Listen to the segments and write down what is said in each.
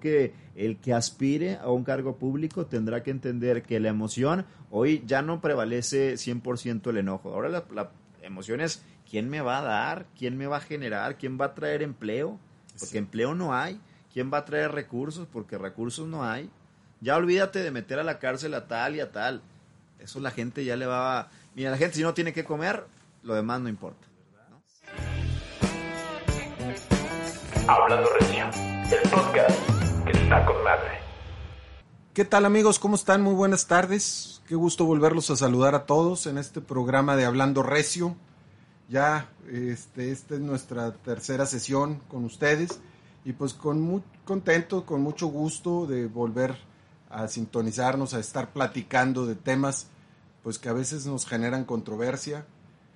creo que el que aspire a un cargo público tendrá que entender que la emoción hoy ya no prevalece 100% el enojo. Ahora la, la emoción es quién me va a dar, quién me va a generar, quién va a traer empleo, porque empleo no hay, quién va a traer recursos, porque recursos no hay. Ya olvídate de meter a la cárcel a tal y a tal. Eso la gente ya le va a... Mira, la gente si no tiene que comer, lo demás no importa. Hablando Recio, el podcast con madre. ¿Qué tal amigos? ¿Cómo están? Muy buenas tardes. Qué gusto volverlos a saludar a todos en este programa de Hablando Recio. Ya, este, esta es nuestra tercera sesión con ustedes y pues con muy contento, con mucho gusto de volver a sintonizarnos, a estar platicando de temas pues que a veces nos generan controversia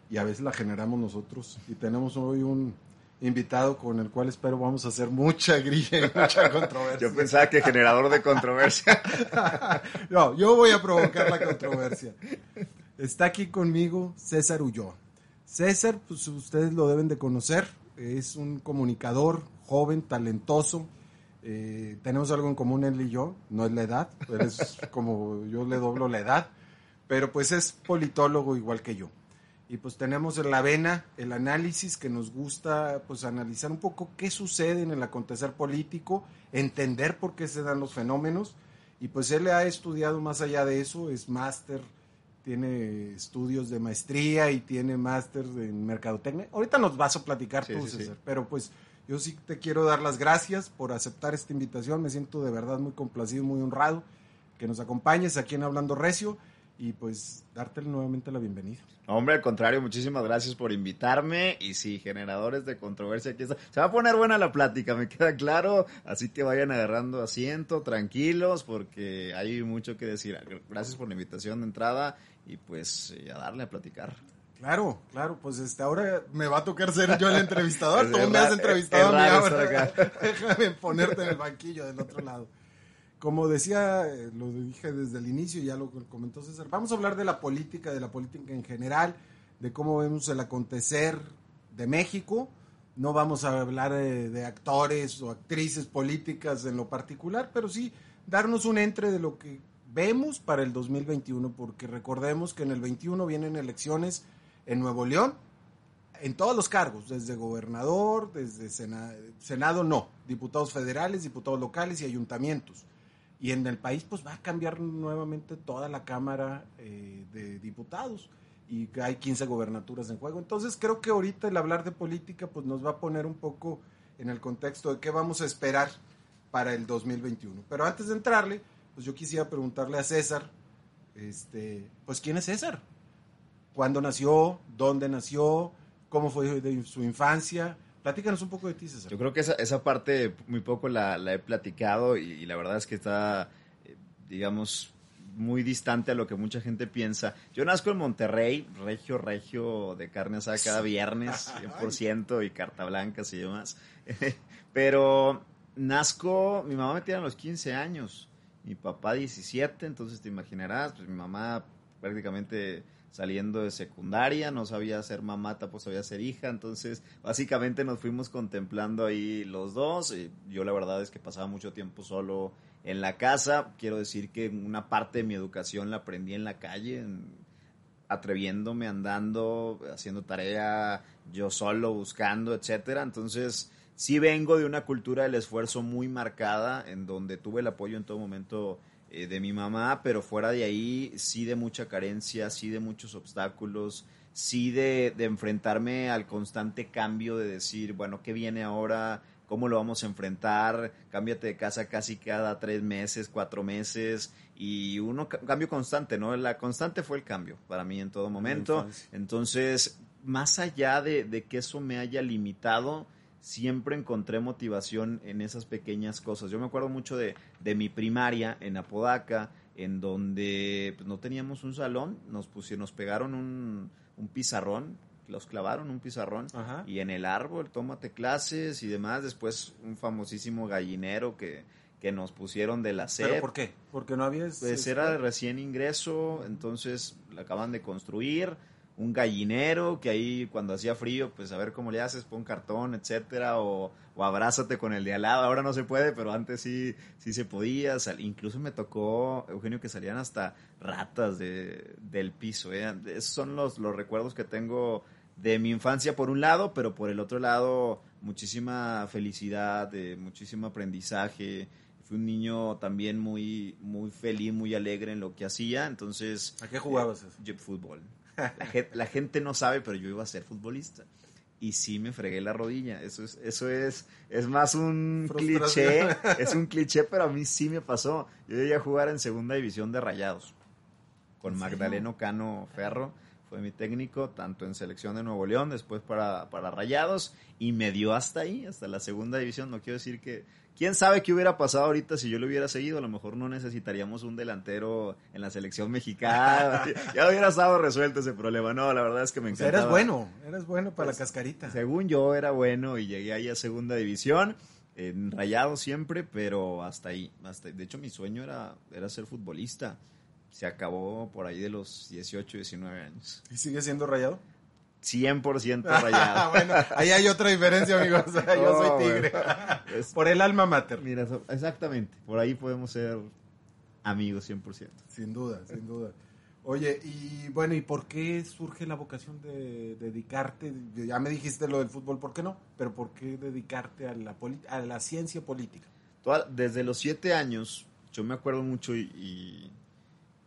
y a veces la generamos nosotros. Y tenemos hoy un invitado con el cual espero vamos a hacer mucha grilla y mucha controversia. Yo pensaba que generador de controversia. no, yo voy a provocar la controversia. Está aquí conmigo César Ulloa. César, pues ustedes lo deben de conocer, es un comunicador joven, talentoso. Eh, tenemos algo en común él y yo, no es la edad, pero es como yo le doblo la edad, pero pues es politólogo igual que yo. Y pues tenemos en la vena el análisis que nos gusta pues analizar un poco qué sucede en el acontecer político, entender por qué se dan los fenómenos. Y pues él ha estudiado más allá de eso, es máster, tiene estudios de maestría y tiene máster en mercadotecnia. Ahorita nos vas a platicar Sí, tú, sí, César, sí. pero pues yo sí te quiero dar las gracias por aceptar esta invitación. Me siento de verdad muy complacido, muy honrado que nos acompañes aquí en Hablando Recio y pues darte nuevamente la bienvenida. Hombre, al contrario, muchísimas gracias por invitarme. Y sí, generadores de controversia, aquí está. Se va a poner buena la plática, me queda claro. Así que vayan agarrando asiento, tranquilos, porque hay mucho que decir. Gracias por la invitación de entrada y pues eh, a darle a platicar. Claro, claro, pues este, ahora me va a tocar ser yo el entrevistador. Tú me has entrevistado a mí ahora. Déjame ponerte en el banquillo del otro lado. Como decía, eh, lo dije desde el inicio, ya lo comentó César, vamos a hablar de la política, de la política en general, de cómo vemos el acontecer de México. No vamos a hablar de, actores o actrices políticas en lo particular, pero sí darnos un entre de lo que vemos para el 2021, porque recordemos que en el 21 vienen elecciones en Nuevo León, en todos los cargos, desde gobernador, desde sena- Senado, no, diputados federales, diputados locales y ayuntamientos. Y en el país pues va a cambiar nuevamente toda la Cámara eh, de Diputados y hay 15 gobernaturas en juego. Entonces creo que ahorita el hablar de política pues nos va a poner un poco en el contexto de qué vamos a esperar para el 2021. Pero antes de entrarle, pues yo quisiera preguntarle a César, este, pues ¿quién es César? ¿Cuándo nació? ¿Dónde nació? ¿Cómo fue su infancia? Platícanos un poco de ti, César. Yo creo que esa, esa parte muy poco la, la he platicado y, y la verdad es que está, eh, digamos, muy distante a lo que mucha gente piensa. Yo nazco en Monterrey, regio, regio, de carne asada cada viernes, 100% y carta blanca y demás. Pero nazco, mi mamá me tiene a los 15 años, mi papá 17, entonces te imaginarás, pues mi mamá prácticamente saliendo de secundaria, no sabía ser mamá, tampoco sabía ser hija, entonces básicamente nos fuimos contemplando ahí los dos. y yo la verdad es que pasaba mucho tiempo solo en la casa, quiero decir que una parte de mi educación la aprendí en la calle, atreviéndome, andando, haciendo tarea yo solo, buscando, etcétera. Entonces, sí vengo de una cultura del esfuerzo muy marcada, en donde tuve el apoyo en todo momento eh, de mi mamá, pero fuera de ahí sí de mucha carencia, sí de muchos obstáculos, sí de, de enfrentarme al constante cambio de decir, bueno, ¿qué viene ahora? ¿Cómo lo vamos a enfrentar? Cámbiate de casa casi cada tres meses, cuatro meses, y uno, ca- cambio constante, ¿no? La constante fue el cambio para mí en todo momento. Entonces, más allá de, de que eso me haya limitado, siempre encontré motivación en esas pequeñas cosas. Yo me acuerdo mucho de, de mi primaria en Apodaca, en donde pues, no teníamos un salón, nos pusieron, nos pegaron un, un pizarrón, los clavaron un pizarrón Ajá. y en el árbol tómate clases y demás. Después un famosísimo gallinero que, que nos pusieron de la SEP. ¿Pero por qué? Porque no había... Pues era de recién ingreso, entonces la acaban de construir. Un gallinero, que ahí cuando hacía frío, pues a ver cómo le haces, pon cartón, etcétera, o, o abrázate con el de al lado. Ahora no se puede, pero antes sí, sí se podía. Sal- incluso me tocó, Eugenio, que salían hasta ratas de, del piso. ¿eh? Esos son los, los recuerdos que tengo de mi infancia por un lado, pero por el otro lado muchísima felicidad, eh, muchísimo aprendizaje. Fui un niño también muy, muy feliz, muy alegre en lo que hacía, entonces... ¿A qué jugabas? Yo, fútbol. La gente, la gente no sabe, pero yo iba a ser futbolista. Y sí me fregué la rodilla. Eso es, eso es, es más un cliché. Es un cliché, pero a mí sí me pasó. Yo llegué a jugar en segunda división de Rayados. Con. Magdaleno Cano Ferro. Fue mi técnico, tanto en selección de Nuevo León, después para, para Rayados. Y me dio hasta ahí, hasta la segunda división. No quiero decir que, ¿Quién sabe qué hubiera pasado ahorita si yo lo hubiera seguido? A lo mejor no necesitaríamos un delantero en la selección mexicana. ya hubiera estado resuelto ese problema. No, la verdad es que me O sea, encantaba. eras bueno, eras bueno para Pues, la cascarita. Según yo era bueno y llegué ahí a segunda división, en rayado siempre, pero hasta ahí. Hasta, de hecho, mi sueño era, era ser futbolista. Se acabó por ahí de los 18, 19 años. ¿Y sigue siendo rayado? 100% rayado. bueno, ahí hay otra diferencia, amigos. Yo soy tigre. Es- Por el alma mater. Mira, exactamente. Por ahí podemos ser amigos 100%. Sin duda, sin duda. Oye, y bueno, ¿y por qué surge la vocación de dedicarte? Ya me dijiste lo del fútbol, ¿por qué no? Pero ¿por qué dedicarte a la, a la ciencia política? Desde los siete años, yo me acuerdo mucho y, y-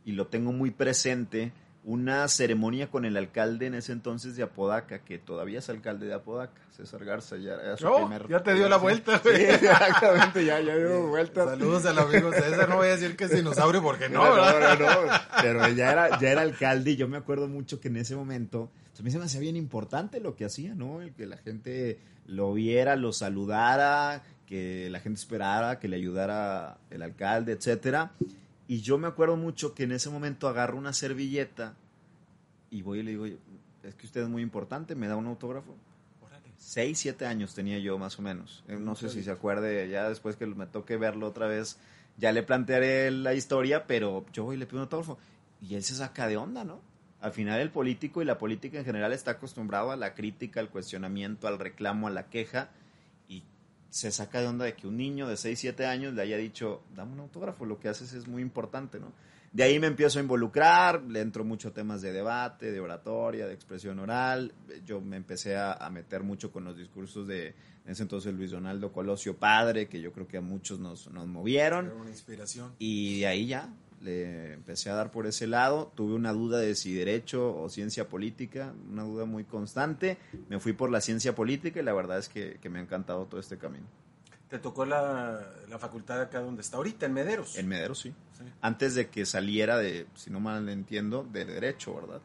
y lo tengo muy presente, una ceremonia con el alcalde en ese entonces de Apodaca, que todavía es alcalde de Apodaca, César Garza, ya era su Oh, primer- ya te dio la vuelta, Sí, exactamente, ya, ya dio vuelta. Saludos al amigo César, no voy a decir que es dinosaurio porque no, No, ¿verdad? no, no, pero ya era, ya era alcalde y yo me acuerdo mucho que en ese momento, a mí se me hacía bien importante lo que hacía, ¿no? El que la gente lo viera, lo saludara, que la gente esperara, que le ayudara el alcalde, etcétera. Y yo me acuerdo mucho que en ese momento agarro una servilleta y voy y le digo, es que usted es muy importante, me da un autógrafo. Órale. Seis, siete años tenía yo más o menos. Eh, No sé si se acuerde, ya después que me toque verlo otra vez, ya le plantearé la historia, pero yo voy y le pido un autógrafo. Y él se saca de onda, ¿no? Al final el político y la política en general está acostumbrado a la crítica, al cuestionamiento, al reclamo, a la queja. Se saca de onda de que un niño de 6, 7 años le haya dicho, dame un autógrafo, lo que haces es muy importante, ¿no? De ahí me empiezo a involucrar, le entro mucho a temas de debate, de oratoria, de expresión oral. Yo me empecé a, a meter mucho con los discursos de, en ese entonces, Luis Donaldo Colosio Padre, que yo creo que a muchos nos, nos movieron. Era una inspiración. Y de ahí ya le empecé a dar por ese lado. Tuve una duda de si derecho o ciencia política, una duda muy constante. Me fui por la ciencia política y la verdad es que, que me ha encantado todo este camino. Te tocó la, la facultad acá donde está ahorita, en Mederos. En Medero, sí. Sí. Antes de que saliera de, si no mal entiendo, de derecho, ¿verdad?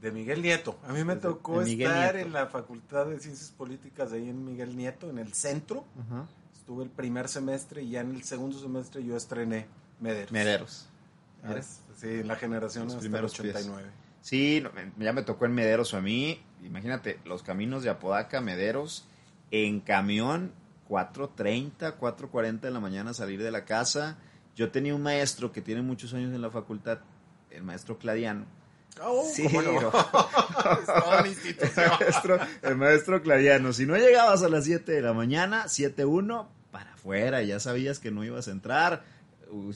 De Miguel Nieto. A mí me Desde- tocó estar Nieto. en la Facultad de Ciencias Políticas ahí en Miguel Nieto, en el centro. Estuve el primer semestre y ya en el segundo semestre yo estrené Mederos. Mederos. Ah. Sí, en la generación Los hasta el primeros pies. 89. Sí, ya me tocó en Mederos a mí. Imagínate, los caminos de Apodaca, Mederos, en camión, 4.30, 4.40 de la mañana salir de la casa. Yo tenía un maestro que tiene muchos años en la facultad, el maestro Cladiano. Oh, Sí, ¿cómo no? el, maestro, el maestro Cladiano. Si no llegabas a las 7 de la mañana, 7.1, para afuera, ya sabías que no ibas a entrar.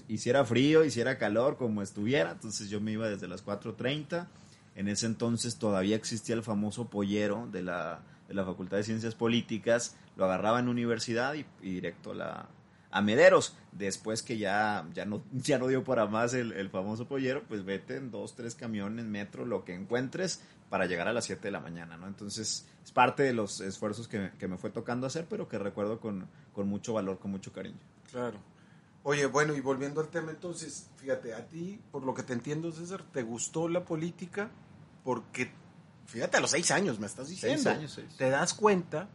Hiciera frío, hiciera calor, como estuviera. Entonces yo me iba desde las 4.30. En ese entonces todavía existía el famoso pollero de la, de la Facultad de Ciencias Políticas. Lo agarraba en universidad y, directo a la, a Mederos. Después que ya, ya, no, ya no dio para más el, el famoso pollero, pues vete en dos, tres camiones, metro, lo que encuentres para llegar a las 7 de la mañana, ¿no? Entonces es parte de los esfuerzos que, que me fue tocando hacer, pero que recuerdo con, con mucho valor, con mucho cariño. Claro. Oye, bueno, y volviendo al tema, entonces, fíjate, a ti, por lo que te entiendo, César, ¿te gustó la política? Porque, fíjate, a los seis años me estás diciendo. Seis años, seis. Te das cuenta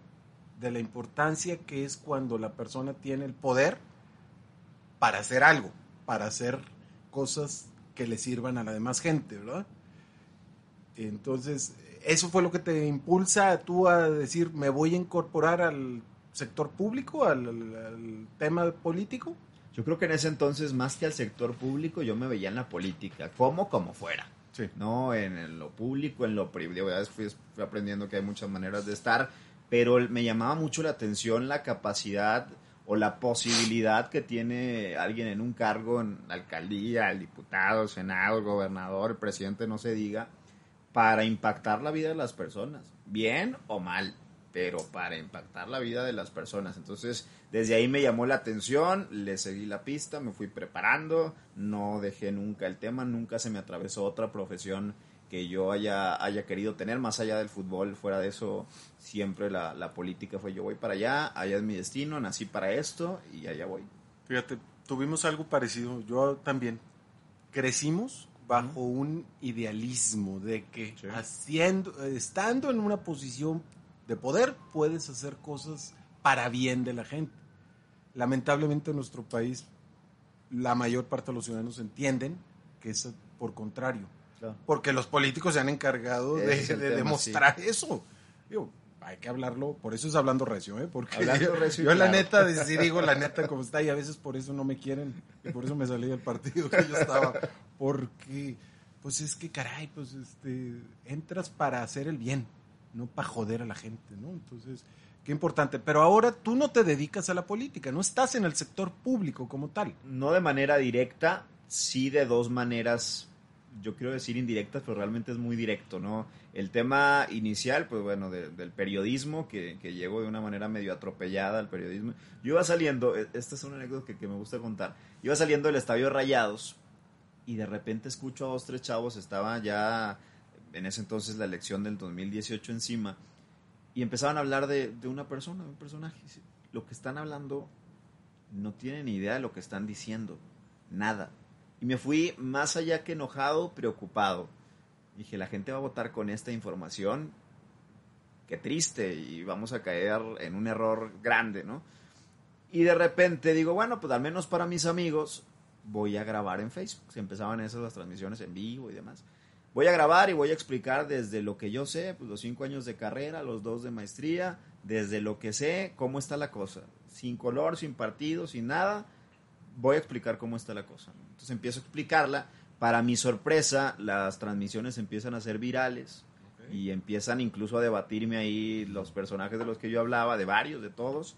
de la importancia que es cuando la persona tiene el poder para hacer algo, para hacer cosas que le sirvan a la demás gente, ¿verdad? Entonces, ¿eso fue lo que te impulsa a tú a decir, me voy a incorporar al sector público, al, al- al tema político? Yo creo que en ese entonces, más que al sector público, yo me veía en la política, como como fuera. Sí. ¿no? En, lo público, en lo privado. Ya después fui aprendiendo que hay muchas maneras de estar, pero me llamaba mucho la atención la capacidad o la posibilidad que tiene alguien en un cargo, en la alcaldía, el diputado, el senado, el gobernador, el presidente, no se diga, para impactar la vida de las personas, bien o mal, pero para impactar la vida de las personas. Entonces, desde ahí me llamó la atención, le seguí la pista, me fui preparando, no dejé nunca el tema, nunca se me atravesó otra profesión que yo haya, haya querido tener, más allá del fútbol, fuera de eso, siempre la, la política fue yo voy para allá, allá es mi destino, nací para esto y allá voy. Fíjate, tuvimos algo parecido, yo también. Crecimos bajo un idealismo de que Sí. haciendo, estando en una posición de poder puedes hacer cosas para bien de la gente. Lamentablemente en nuestro país la mayor parte de los ciudadanos entienden que es por contrario, porque los políticos se han encargado de, Ese es el de tema, demostrar eso. Digo, hay que hablarlo, por eso es hablando recio, ¿eh? Porque Hablando yo, recio yo la claro. neta, de- sí digo la neta como está y a veces por eso no me quieren y por eso me salí del partido que yo estaba. Porque, pues es que caray, pues este, entras para hacer el bien, no para joder a la gente, ¿no? Entonces, qué importante. Pero ahora tú no te dedicas a la política, no estás en el sector público como tal. No de manera directa, sí de dos maneras, yo quiero decir indirectas, pero realmente es muy directo, ¿no? El tema inicial, pues bueno, de- del periodismo, que, que de una manera medio atropellada al periodismo. Yo iba saliendo, e- esta es una anécdota que, que me gusta contar, iba saliendo del estadio Rayados y de repente escucho a dos, tres chavos, estaba ya en ese entonces la elección del 2018 encima, y empezaban a hablar de, una persona, de un personaje. Lo que están hablando no tienen ni idea de lo que están diciendo, nada. Y me fui más allá que enojado, preocupado. Dije, la gente va a votar con esta información, qué triste, y vamos a caer en un error grande, ¿no? Y de repente digo, bueno, pues al menos para mis amigos voy a grabar en Facebook. Se empezaban esas las transmisiones en vivo y demás. Voy a grabar y voy a explicar desde lo que yo sé, pues los cinco años de carrera, los dos de maestría, desde lo que sé, cómo está la cosa. Sin color, sin partido, sin nada, voy a explicar cómo está la cosa. Entonces empiezo a explicarla. Para mi sorpresa, las transmisiones empiezan a ser virales y empiezan incluso a debatirme ahí los personajes de los que yo hablaba, de varios, de todos.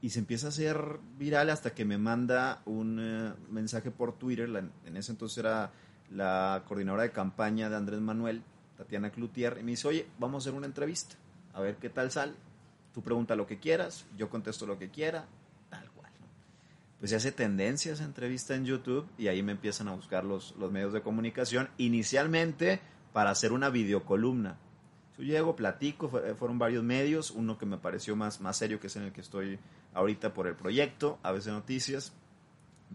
Y se empieza a hacer viral hasta que me manda un eh, mensaje por Twitter. la- en ese entonces era la coordinadora de campaña de Andrés Manuel, Tatiana Cloutier, y me dice, oye, vamos a hacer una entrevista, a ver qué tal sale. Tú pregunta lo que quieras, yo contesto lo que quiera, tal cual. Pues se hace tendencia esa entrevista en YouTube y ahí me empiezan a buscar los, los medios de comunicación, inicialmente para hacer una videocolumna. Yo llego, platico, fue- fueron varios medios, uno que me pareció más, más serio, que es en el que estoy ahorita por el proyecto, a veces noticias.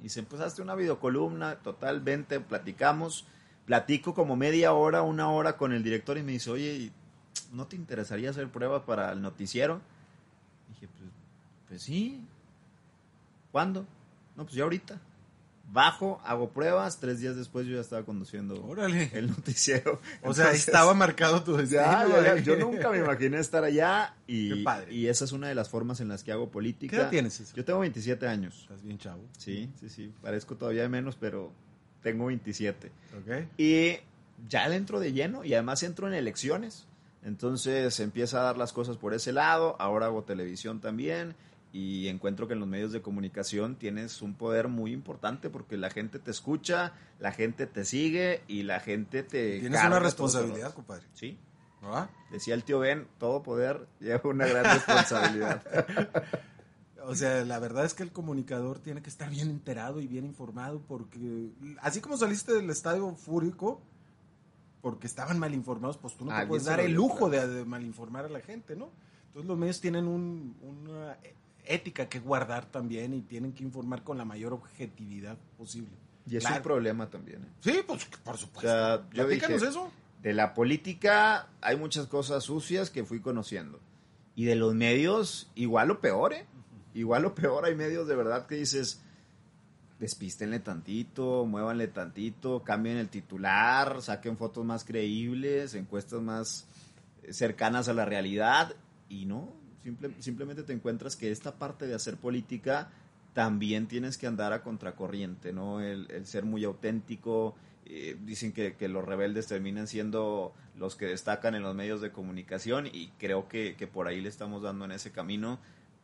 Dicen, pues hazte una videocolumna, total, vente, platicamos. Platico como media hora, una hora con el director y me dice, oye, ¿y ¿no te interesaría hacer pruebas para el noticiero? dije, pues, pues sí. ¿Cuándo? No, pues ya ahorita. Bajo, hago pruebas, tres días después yo ya estaba conduciendo Órale. el noticiero. O sea, estaba marcado tu destino. ya, ya, ya. ahí. Yo nunca me imaginé estar allá Qué y, padre. y esa es una de las formas en las que hago política. ¿Qué edad tienes? Yo tengo 27 años. Estás bien chavo. Sí, sí, sí. Parezco todavía menos, pero tengo 27. Ok. Y ya le entro de lleno y además entro en elecciones. Entonces empieza a dar las cosas por ese lado. Ahora hago televisión también y encuentro que en los medios de comunicación tienes un poder muy importante porque la gente te escucha, la gente te sigue y la gente te... Tienes una responsabilidad, compadre. Sí, decía el tío Ben, todo poder lleva una gran responsabilidad. O sea, la verdad es que el comunicador tiene que estar bien enterado y bien informado porque así como saliste del estadio fúrico porque estaban mal informados, pues tú no te puedes dar el lujo de, de malinformar a la gente, ¿no? Entonces los medios tienen un- una ética que guardar también y tienen que informar con la mayor objetividad posible. Y es Claro. un problema también. ¿eh? Sí, pues por O supuesto. sea, yo Platícanos dije, eso. de la política hay muchas cosas sucias que fui conociendo. Y de los medios, igual o peor, ¿eh? Igual o peor, hay medios de verdad que dices, despístenle tantito, muévanle tantito, cambien el titular, saquen fotos más creíbles, encuestas más cercanas a la realidad. Y no, simple- simplemente te encuentras que esta parte de hacer política también tienes que andar a contracorriente, ¿no? El, el ser muy auténtico. eh, dicen que, que los rebeldes terminan siendo los que destacan en los medios de comunicación y creo que, que por ahí le estamos dando en ese camino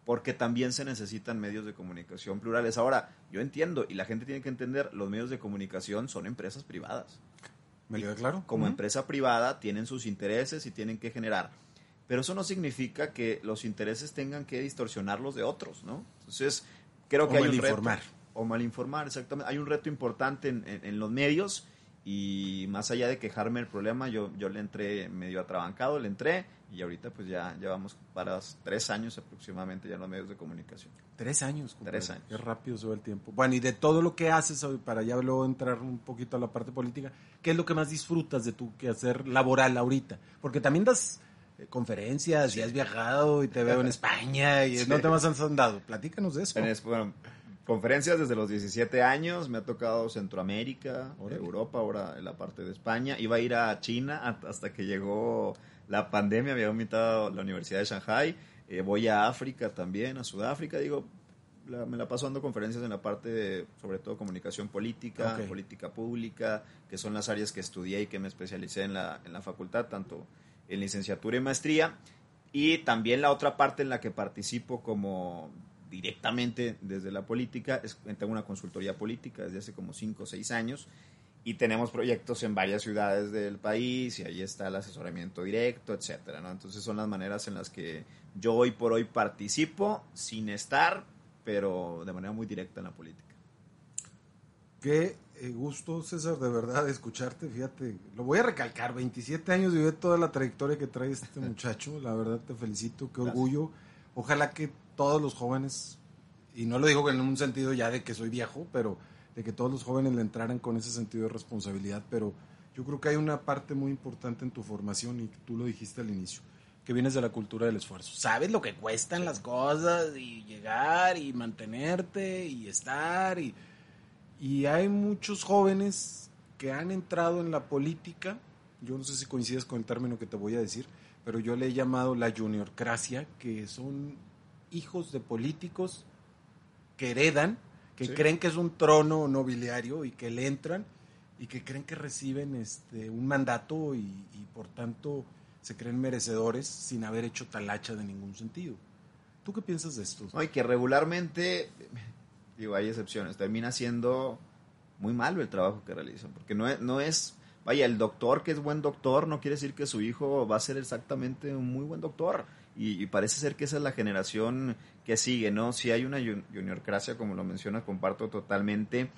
porque también se necesitan medios de comunicación plurales. Ahora, yo entiendo y la gente tiene que entender, los medios de comunicación son empresas privadas. ¿Me queda claro? Como empresa privada tienen sus intereses y tienen que generar. Pero eso no significa que los intereses tengan que distorsionar los de otros, ¿no? Entonces, creo O que hay un reto. O malinformar, exactamente. Hay un reto importante en, en- en los medios y más allá de quejarme del problema, yo, yo le entré medio atrabancado, le entré y ahorita pues ya llevamos para tres años aproximadamente ya en los medios de comunicación. Tres años. compadre. Tres años. Qué rápido se va el tiempo. Bueno, y de todo lo que haces hoy, para ya luego entrar un poquito a la parte política, ¿qué es lo que más disfrutas de tu quehacer laboral ahorita? Porque también das eh, conferencias y has viajado y te veo en España y Sí. no te más has andado. Platícanos de eso. En es- bueno, conferencias desde los 17 años, me ha tocado Centroamérica, Órale. Europa, ahora en la parte de España. Iba a ir a China hasta que llegó la pandemia, me había invitado a la Universidad de Shanghai. Eh, voy a África también, a Sudáfrica, digo, la- me la paso dando conferencias en la parte de, sobre todo, comunicación política, política pública, que son las áreas que estudié y que me especialicé en la, en la facultad, tanto en licenciatura y maestría. Y también la otra parte en la que participo como directamente desde la política, es, tengo una consultoría política desde hace como 5 o 6 años y tenemos proyectos en varias ciudades del país y ahí está el asesoramiento directo, etcétera. Entonces son las maneras en las que yo hoy por hoy participo sin estar, pero de manera muy directa en la política. Qué eh, gusto, César, de verdad, escucharte. Fíjate, lo voy a recalcar, 27 años y ve toda la trayectoria que trae este muchacho. La verdad, te felicito, qué Gracias. orgullo. Ojalá que todos los jóvenes, y no lo digo en un sentido ya de que soy viejo, pero de que todos los jóvenes le entraran con ese sentido de responsabilidad. Pero yo creo que hay una parte muy importante en tu formación y tú lo dijiste al inicio, que vienes de la cultura del esfuerzo. Sabes lo que cuestan las cosas y llegar y mantenerte y estar y... Y hay muchos jóvenes que han entrado en la política, yo no sé si coincides con el término que te voy a decir, pero yo le he llamado la juniorcracia, que son hijos de políticos que heredan, que Sí. creen que es un trono nobiliario y que le entran y que creen que reciben este un mandato y, y por tanto se creen merecedores sin haber hecho talacha de ningún sentido. ¿Tú qué piensas de esto? No, y que regularmente, hay excepciones, termina siendo muy malo el trabajo que realizan, porque no es, no es, vaya, el doctor que es buen doctor no quiere decir que su hijo va a ser exactamente un muy buen doctor, y, y parece ser que esa es la generación que sigue, ¿no? Si hay una jun- juniorcracia, como lo menciona, comparto totalmente,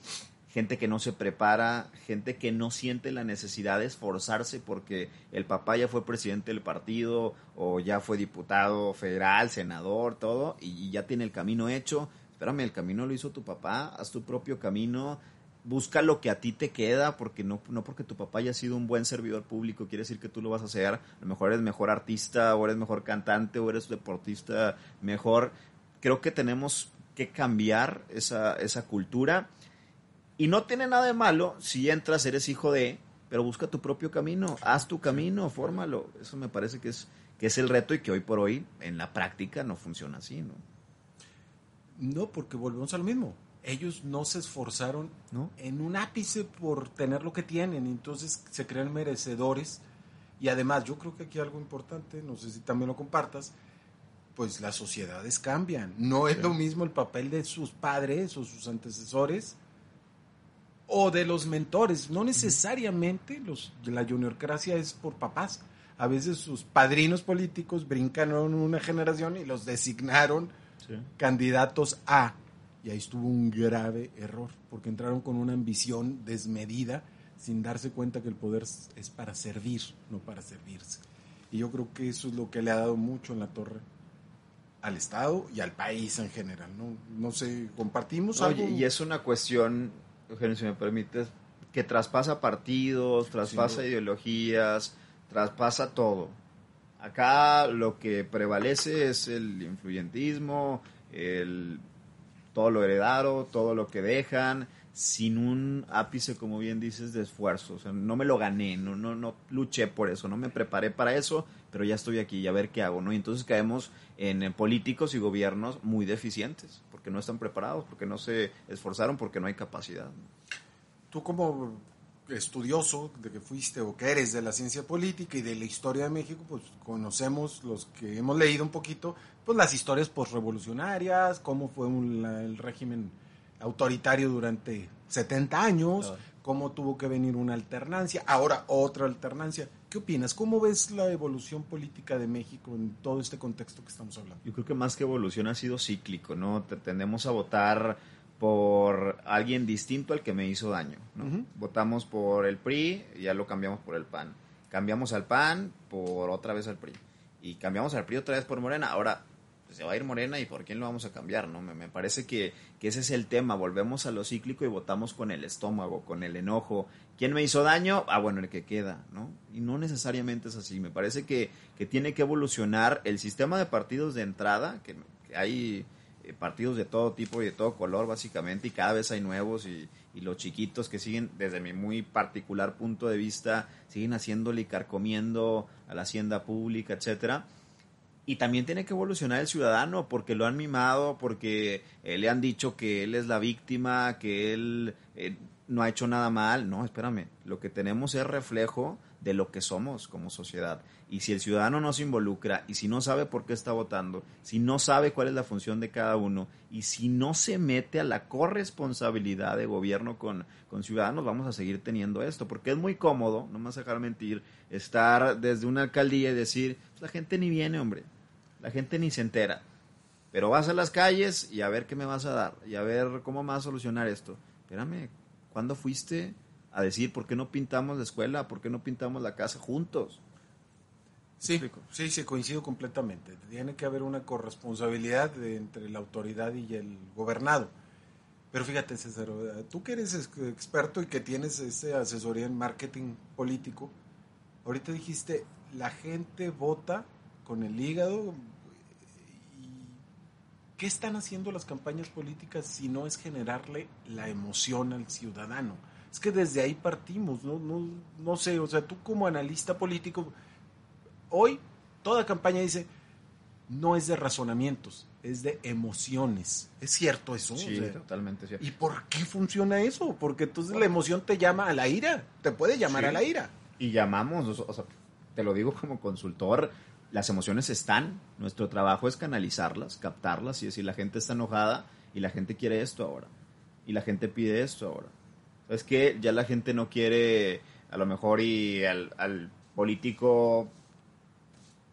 gente que no se prepara, gente que no siente la necesidad de esforzarse porque el papá ya fue presidente del partido o ya fue diputado federal, senador, todo, y ya tiene el camino hecho. Espérame, el camino lo hizo tu papá, haz tu propio camino, busca lo que a ti te queda, porque no, no porque tu papá haya sido un buen servidor público, quiere decir que tú lo vas a hacer. A lo mejor eres mejor artista, o eres mejor cantante, o eres deportista mejor. Creo que tenemos que cambiar esa, esa cultura. Y no tiene nada de malo si entras, eres hijo de, pero busca tu propio camino, haz tu camino, fórmalo. Eso me parece que es, que es el reto y que hoy por hoy en la práctica no funciona así, ¿no? No, porque volvemos a lo mismo. Ellos no se esforzaron ¿No? en un ápice por tener lo que tienen, entonces se creen merecedores. Y además, yo creo que aquí algo importante, no sé si también lo compartas, pues las sociedades cambian. No es Sí. lo mismo el papel de sus padres o sus antecesores o de los mentores. No necesariamente los, la juniorcracia es por papás. A veces sus padrinos políticos brincaron una generación y los designaron candidatos a. Y ahí estuvo un grave error, porque entraron con una ambición desmedida sin darse cuenta que el poder es para servir, no para servirse. Y yo creo que eso es lo que le ha dado mucho en la torre al Estado y al país en general. No, no sé, compartimos No, algo. y, es una cuestión, Eugenio, si me permites, que traspasa partidos, traspasa duda. ideologías, traspasa todo. Acá lo que prevalece es el influyentismo, el todo lo heredado, todo lo que dejan, sin un ápice, como bien dices, de esfuerzo. O sea, no me lo gané, no, no, no luché por eso, no me preparé para eso, pero ya estoy aquí, y a ver qué hago, ¿no? Y entonces caemos en, políticos y gobiernos muy deficientes, porque porque no están preparados, porque no se esforzaron, porque no hay capacidad. Tú como estudioso de que fuiste o que eres de la ciencia política y de la historia de México, pues conocemos los que hemos leído un poquito, pues las historias postrevolucionarias, cómo fue un- la- el régimen autoritario durante 70 años, Claro. cómo tuvo que venir una alternancia, ahora otra alternancia. ¿Qué opinas? ¿Cómo ves la evolución política de México en todo este contexto que estamos hablando? Yo creo que más que evolución ha sido cíclico, ¿no? Te- Tendemos a votar por alguien distinto al que me hizo daño, ¿no? Votamos por el PRI ya lo cambiamos por el PAN. Cambiamos al PAN por otra vez al PRI. Y cambiamos al PRI otra vez por Morena. Ahora, pues, se va a ir Morena y por quién lo vamos a cambiar, ¿no? Me, me parece que, que ese es el tema. Volvemos a lo cíclico y votamos con el estómago, con el enojo. ¿Quién me hizo daño? Ah, bueno, el que queda, ¿no? Y no necesariamente es así. Me parece que, que tiene que evolucionar el sistema de partidos de entrada, que, que hay eh, partidos de todo tipo y de todo color, básicamente, y cada vez hay nuevos y, los chiquitos que siguen, desde mi muy particular punto de vista, siguen haciéndole y carcomiendo a la hacienda pública, etcétera. Y también tiene que evolucionar el ciudadano porque lo han mimado, porque eh, le han dicho que él es la víctima, que él eh, no ha hecho nada mal. No, espérame, lo que tenemos es reflejo de lo que somos como sociedad. Y si el ciudadano no se involucra y si no sabe por qué está votando, si no sabe cuál es la función de cada uno y si no se mete a la corresponsabilidad de gobierno con, con ciudadanos, vamos a seguir teniendo esto. Porque es muy cómodo, no me vas dejar mentir, estar desde una alcaldía y decir, "Pues la gente ni viene, hombre, la gente ni se entera. Pero vas a las calles y a ver qué me vas a dar y a ver cómo vas a solucionar esto. Espérame, ¿cuándo fuiste a decir por qué no pintamos la escuela, por qué no pintamos la casa juntos? Sí, sí, sí, coincido completamente. Tiene que haber una corresponsabilidad de- entre la autoridad y el gobernado. Pero fíjate, César, tú que eres ex- experto y que tienes esa asesoría en marketing político, ahorita dijiste, la gente vota con el hígado. y ¿Qué están haciendo las campañas políticas si no es generarle la emoción al ciudadano? Es que desde ahí partimos, no, no, no sé, o sea, tú como analista político, hoy toda campaña dice, no es de razonamientos, es de emociones. ¿Es cierto eso? Sí, O sea, totalmente cierto. ¿Y por qué funciona eso? Porque entonces la emoción te llama a la ira, te puede llamar Sí. a la ira. Y llamamos, o sea, te lo digo como consultor, las emociones están, nuestro trabajo es canalizarlas, captarlas y decir, la gente está enojada y la gente quiere esto ahora. Y la gente pide esto ahora. Es que ya la gente no quiere a lo mejor y al, al político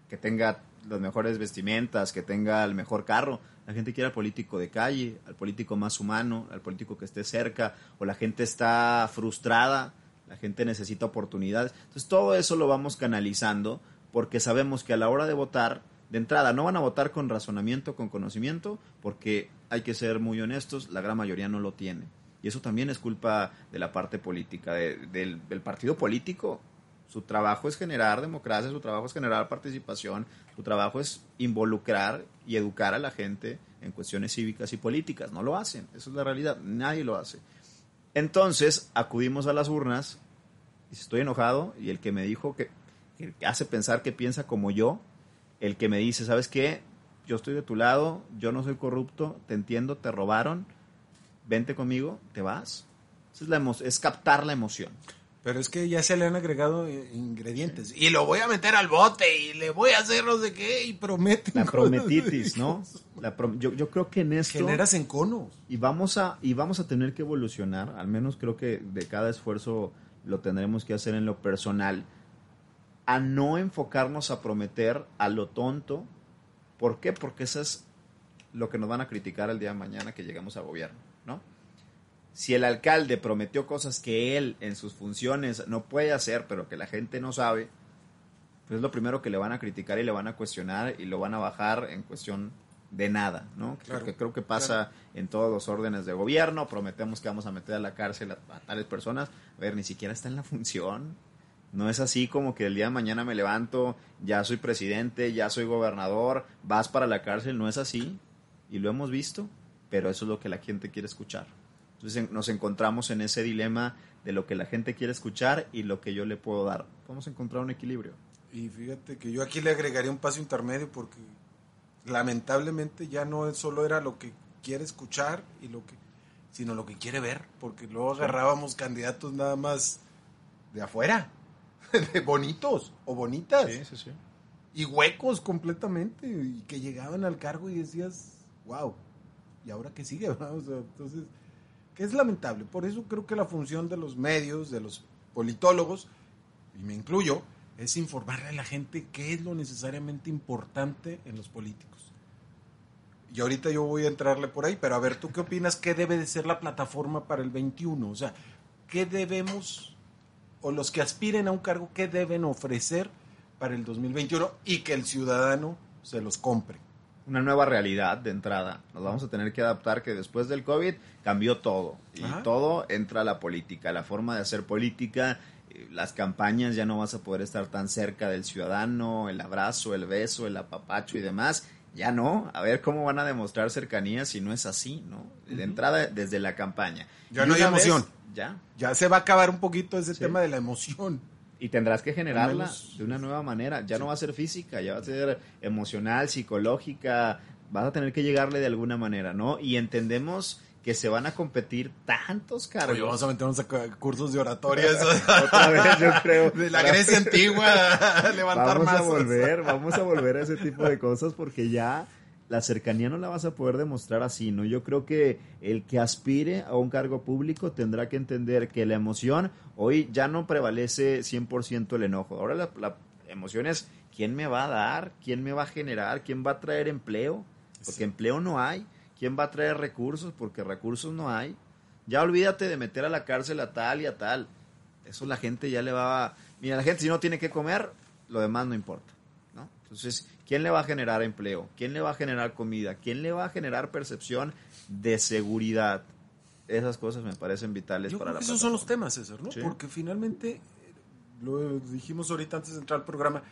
que tenga las mejores vestimentas, que tenga el mejor carro. La gente quiere al político de calle, al político más humano, al político que esté cerca, o la gente está frustrada, la gente necesita oportunidades. Entonces todo eso lo vamos canalizando porque sabemos que a la hora de votar, de entrada, no van a votar con razonamiento, con conocimiento, porque hay que ser muy honestos, la gran mayoría no lo tiene. Y eso también es culpa de la parte política, de- del, del partido político. Su trabajo es generar democracia, su trabajo es generar participación, su trabajo es involucrar y educar a la gente en cuestiones cívicas y políticas. No lo hacen, eso es la realidad, nadie lo hace. Entonces acudimos a las urnas y estoy enojado y el que me dijo que, que hace pensar que piensa como yo, el que me dice, ¿sabes qué? Yo estoy de tu lado, yo no soy corrupto, te entiendo, te robaron, vente conmigo, te vas. Es, la es captar la emoción. Pero es que ya se le han agregado eh, ingredientes. Y lo voy a meter al bote y le voy a hacer no sé qué y prometen. La prometitis, ¿no? La prom- yo, yo creo que en esto... Generas enconos. y vamos a y vamos a tener que evolucionar al menos creo que de cada esfuerzo lo tendremos que hacer en lo personal a no enfocarnos a prometer a lo tonto ¿por qué? porque eso es lo que nos van a criticar el día de mañana que lleguemos al gobierno ¿no? si el alcalde prometió cosas que él en sus funciones no puede hacer pero que la gente no sabe pues es lo primero que le van a criticar y le van a cuestionar y lo van a bajar en cuestión de nada, ¿no? Claro, Porque creo que pasa en todos los órdenes de gobierno, prometemos que vamos a meter a la cárcel a, a tales personas, a ver, ni siquiera está en la función. No es así como que el día de mañana me levanto, ya soy presidente, ya soy gobernador, vas para la cárcel, no es así. Y lo hemos visto, pero eso es lo que la gente quiere escuchar. Entonces en- nos encontramos en ese dilema de lo que la gente quiere escuchar y lo que yo le puedo dar. Vamos a encontrar un equilibrio. Y fíjate que yo aquí le agregaría un paso intermedio porque lamentablemente ya no solo era lo que quiere escuchar y lo que sino lo que quiere ver, porque luego agarrábamos candidatos nada más de afuera, de bonitos o bonitas. Sí, sí, sí. Y huecos completamente, y que llegaban al cargo y decías, wow, ¿y ahora qué sigue? O sea, entonces, que es lamentable. Por eso creo que la función de los medios, de los politólogos, y me incluyo, es informarle a la gente qué es lo necesariamente importante en los políticos. Y ahorita yo voy a entrarle por ahí, pero a ver, ¿tú qué opinas? ¿Qué debe de ser la plataforma para el 21? O sea, ¿qué debemos, o los que aspiren a un cargo, qué deben ofrecer para el 2021 y que el ciudadano se los compre? Una nueva realidad de entrada. Nos vamos a tener que adaptar que después del COVID cambió todo. Y Ajá. todo entra a la política, la forma de hacer política. eh, Las campañas ya no vas a poder estar tan cerca del ciudadano, el abrazo, el beso, el apapacho y demás. Ya no, a ver cómo van a demostrar cercanía si no es así, ¿no? De entrada desde la campaña. Ya no hay vez- emoción. ya, Ya se va a acabar un poquito ese Sí. tema de la emoción. Y tendrás que generarla menos- de una nueva manera. Ya no va a ser física, ya va a ser emocional, psicológica. Vas a tener que llegarle de alguna manera, ¿no? Y entendemos que se van a competir tantos cargos. Oye, vamos a meternos a cu- cursos de oratoria. Otra vez, yo creo. De la Grecia antigua, levantar Vamos a volver, vamos a volver a ese tipo de cosas porque ya la cercanía no la vas a poder demostrar así, ¿no? Yo creo que el que aspire a un cargo público tendrá que entender que la emoción hoy ya no prevalece 100% el enojo. Ahora la, la emoción es quién me va a dar, quién me va a generar, quién va a traer empleo, porque Sí. empleo no hay, quién va a traer recursos, porque recursos no hay. Ya olvídate de meter a la cárcel a tal y a tal. Eso la gente ya le va a... Mira, la gente si no tiene que comer, lo demás no importa. ¿no? Entonces, ¿quién le va a generar empleo? ¿Quién le va a generar comida? ¿Quién le va a generar percepción de seguridad? Esas cosas me parecen vitales Yo para creo la que esos son los temas, César, ¿no? Sí. Porque finalmente, lo dijimos ahorita antes de entrar al programa,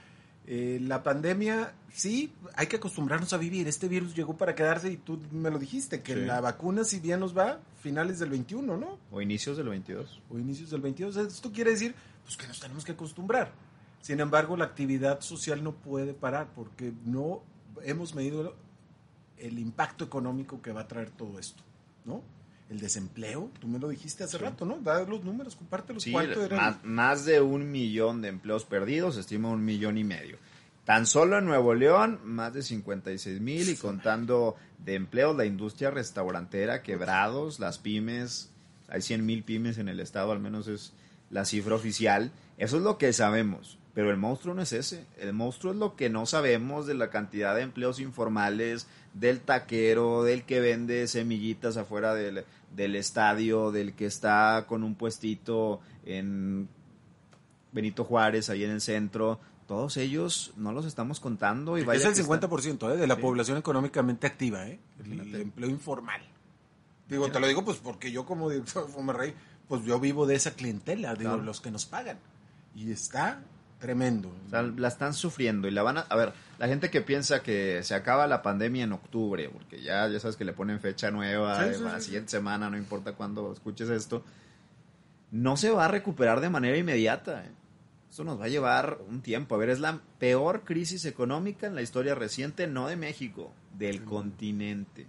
eh, la pandemia, sí, hay que acostumbrarnos a vivir. Este virus llegó para quedarse y tú me lo dijiste, que Sí. la vacuna, si bien nos va, finales del 21, ¿no? O inicios del 22. o inicios del 22. Esto quiere decir pues, que nos tenemos que acostumbrar. Sin embargo, la actividad social no puede parar porque no hemos medido el impacto económico que va a traer todo esto, ¿no? El desempleo, tú me lo dijiste hace Sí. rato, ¿no? Da los números, compártelos. Sí, ¿Cuánto era? más, más de un millón de empleos perdidos, estima un millón y medio. Tan solo en Nuevo León, más de 56 mil y contando de empleos, la industria restaurantera, quebrados, las pymes, hay 100 mil pymes en el estado, al menos es la cifra oficial. Eso es lo que sabemos, pero el monstruo no es ese. El monstruo es lo que no sabemos de la cantidad de empleos informales, del taquero, del que vende semillitas afuera del, del estadio, del que está con un puestito en Benito Juárez, ahí en el centro. Todos ellos no los estamos contando. Y vaya es el que están- 50% ¿eh? de la Sí. población económicamente activa, ¿eh? El, empleo informal. Digo, te lo digo pues porque yo como director de Fomerrey, pues yo vivo de esa clientela, Claro. los que nos pagan. Y está tremendo. O sea, la están sufriendo y la van a... A ver, la gente que piensa que se acaba la pandemia en octubre, porque ya, ya sabes que le ponen fecha nueva Sí, eh, sí, la sí, siguiente semana, no importa cuándo escuches esto, no se va a recuperar de manera inmediata. eh. Eso nos va a llevar un tiempo. A ver, es la peor crisis económica en la historia reciente, no de México, del continente.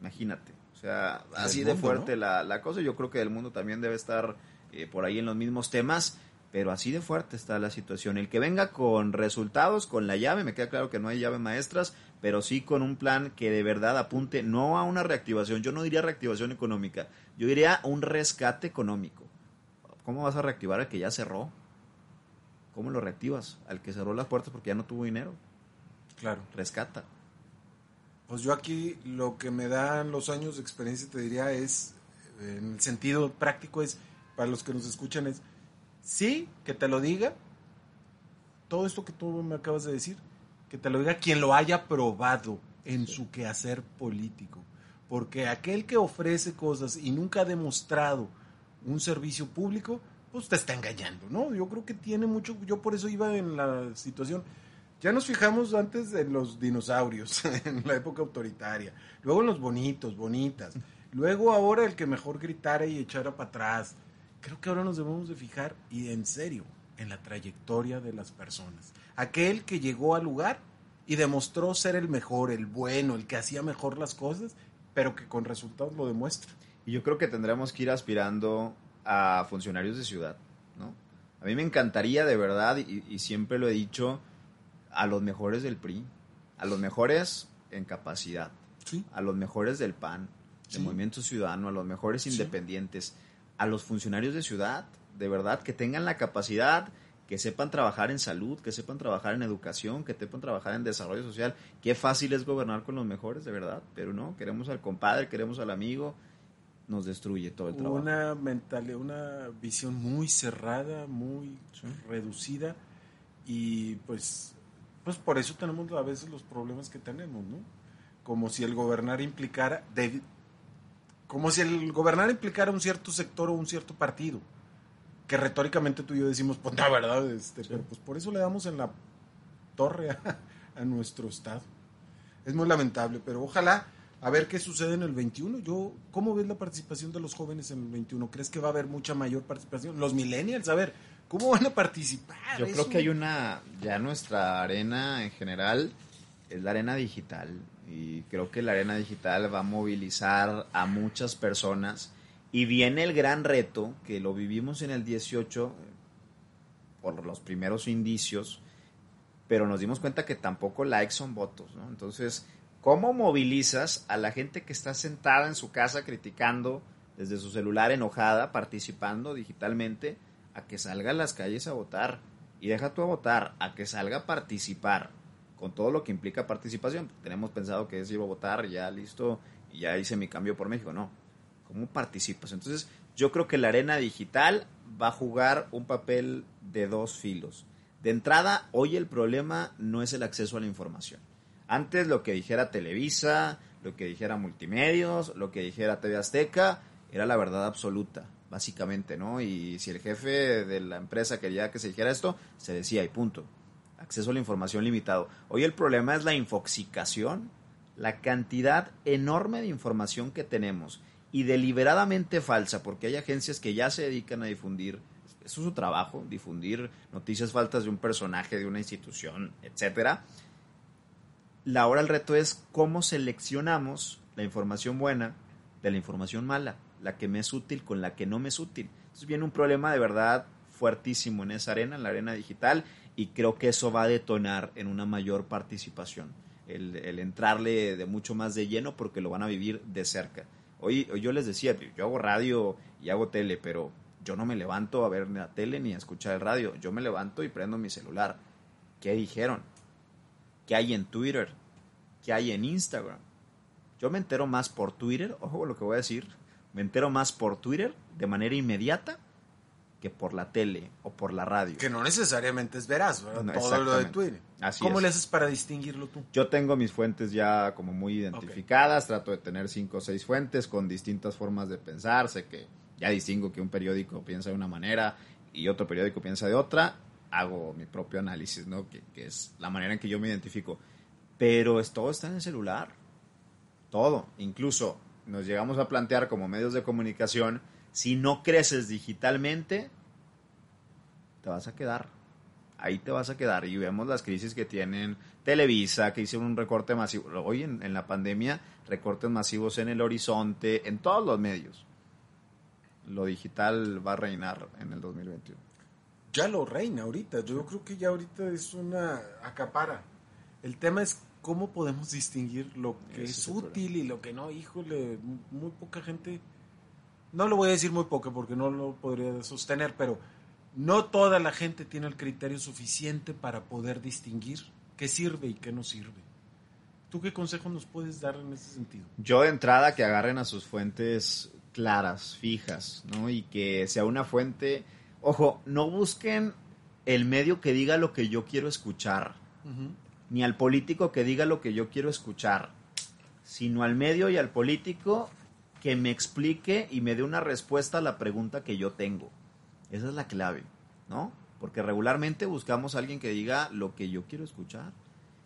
Imagínate. O sea, así de fuerte ¿no? la, la cosa. Yo creo que el mundo también debe estar eh, por ahí en los mismos temas, pero así de fuerte está la situación. El que venga con resultados, con la llave, me queda claro que no hay llave maestras, pero sí con un plan que de verdad apunte no a una reactivación, yo no diría reactivación económica, yo diría un rescate económico. ¿Cómo vas a reactivar al que ya cerró? ¿Cómo lo reactivas? Al que cerró las puertas porque ya no tuvo dinero. Claro. Rescata. Pues yo aquí lo que me dan los años de experiencia, te diría, es, en el sentido práctico, es, para los que nos escuchan, es, sí, que te lo diga, todo esto que tú me acabas de decir, que te lo diga quien lo haya probado en su quehacer político. Porque aquel que ofrece cosas y nunca ha demostrado un servicio público, pues te está engañando, ¿no? Yo creo que tiene mucho, yo por eso iba en la situación, ya nos fijamos antes en los dinosaurios, en la época autoritaria, luego en los bonitos, bonitas, luego ahora el que mejor gritara y echara para atrás. Creo que ahora nos debemos de fijar, y en serio, en la trayectoria de las personas. Aquel que llegó al lugar y demostró ser el mejor, el bueno, el que hacía mejor las cosas, pero que con resultados lo demuestre. Y yo creo que tendremos que ir aspirando a funcionarios de ciudad, ¿no? A mí me encantaría de verdad, y, y siempre lo he dicho, a los mejores del PRI, a los mejores en capacidad, Sí. a los mejores del PAN, del Sí. Movimiento Ciudadano, a los mejores Sí. A los funcionarios de ciudad, de verdad, que tengan la capacidad, que sepan trabajar en salud, que sepan trabajar en educación, que sepan trabajar en desarrollo social. Qué fácil es gobernar con los mejores, de verdad, pero no, queremos al compadre, queremos al amigo, nos destruye todo el trabajo. Una mentalidad, una visión muy cerrada, muy Sí. reducida y pues, pues por eso tenemos a veces los problemas que tenemos, ¿no? Como si el gobernar implicara, de- como si el gobernar implicara un cierto sector o un cierto partido, que retóricamente tú y yo decimos, pues la verdad, este, pero pues por eso le damos en la torre a, a nuestro estado. Es muy lamentable, pero ojalá a ver qué sucede en el 21. Yo, ¿cómo ves la participación de los jóvenes en el 21? ¿Crees que va a haber mucha mayor participación? Los millennials, a ver, ¿cómo van a participar? Yo Es creo un- que hay una, ya nuestra arena en general es la arena digital y creo que la arena digital va a movilizar a muchas personas y viene el gran reto que lo vivimos en el 18 eh, por los primeros indicios, pero nos dimos cuenta que tampoco likes son votos. Entonces, ¿cómo movilizas a la gente que está sentada en su casa criticando desde su celular enojada, participando digitalmente, a que salga a las calles a votar? Y deja tú a votar, a que salga a participar, con todo lo que implica participación. Tenemos pensado que es ir a votar, ya listo, y ya hice mi cambio por México. No, ¿cómo participas? Entonces, yo creo que la arena digital va a jugar un papel de dos filos. De entrada, hoy el problema no es el acceso a la información. Antes lo que dijera Televisa, lo que dijera Multimedios, lo que dijera TV Azteca, era la verdad absoluta, básicamente, ¿no? Y si el jefe de la empresa quería que se dijera esto, se decía y punto. Acceso a la información limitado. Hoy el problema es la infoxicación, la cantidad enorme de información que tenemos y deliberadamente falsa, porque hay agencias que ya se dedican a difundir, eso es su trabajo, difundir noticias faltas de un personaje, de una institución, etcétera. La ahora el reto es cómo seleccionamos la información buena de la información mala, la que me es útil con la que no me es útil. Entonces viene un problema de verdad fuertísimo en esa arena, en la arena digital, y creo que eso va a detonar en una mayor participación, el, entrarle de mucho más de lleno porque lo van a vivir de cerca. Hoy, hoy yo les decía, yo hago radio y hago tele, pero yo no me levanto a ver la tele ni a escuchar el radio, yo me levanto y prendo mi celular. ¿Qué dijeron? ¿Qué hay en Twitter? ¿Qué hay en Instagram? Yo me entero más por Twitter, ojo lo que voy a decir, me entero más por Twitter de manera inmediata que por la tele o por la radio. Que no necesariamente es veraz, ¿verdad? No, Todo lo de. Twitter. Así ¿Cómo es. le haces para distinguirlo tú? Yo tengo mis fuentes ya como muy identificadas, trato de tener cinco o seis fuentes con distintas formas de pensar, sé que ya distingo que un periódico piensa de una manera y otro periódico piensa de otra, hago mi propio análisis, ¿no? Que, que es la manera en que yo me identifico. Pero es, todo está en el celular, todo, incluso nos llegamos a plantear como medios de comunicación, si no creces digitalmente, te vas a quedar ahí te vas a quedar. Y vemos las crisis que tienen Televisa, que hicieron un recorte masivo. Hoy en, en la pandemia, recortes masivos en el horizonte, en todos los medios. Lo digital va a reinar en el 2021. Ya lo reina ahorita. Yo creo que ya ahorita es una acapara. El tema es cómo podemos distinguir lo que Ese es útil y lo que no. Híjole, muy poca gente. No lo voy a decir muy poca porque no lo podría sostener, pero no toda la gente tiene el criterio suficiente para poder distinguir qué sirve y qué no sirve. ¿Tú qué consejo nos puedes dar en ese sentido? Yo de entrada que agarren a sus fuentes claras, fijas, ¿no? Y que sea una fuente... Ojo, no busquen el medio que diga lo que yo quiero escuchar, ni al político que diga lo que yo quiero escuchar, sino al medio y al político que me explique y me dé una respuesta a la pregunta que yo tengo. Esa es la clave, ¿no? Porque regularmente buscamos a alguien que diga lo que yo quiero escuchar.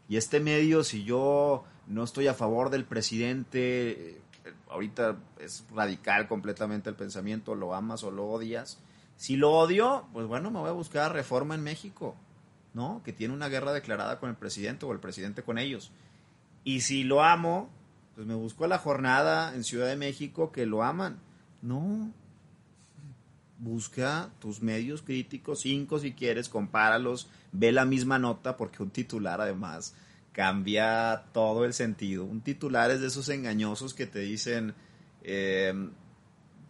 Y este medio, si yo no estoy a favor del presidente, eh, ahorita es radical completamente el pensamiento, lo amas o lo odias. Si lo odio, pues bueno, me voy a buscar reforma en México, ¿no? Que tiene una guerra declarada con el presidente o el presidente con ellos. Y si lo amo, pues me busco a la jornada en Ciudad de México que lo aman. No. Busca tus medios críticos, cinco si quieres, compáralos, ve la misma nota, porque un titular además cambia todo el sentido. Un titular es de esos engañosos que te dicen, eh,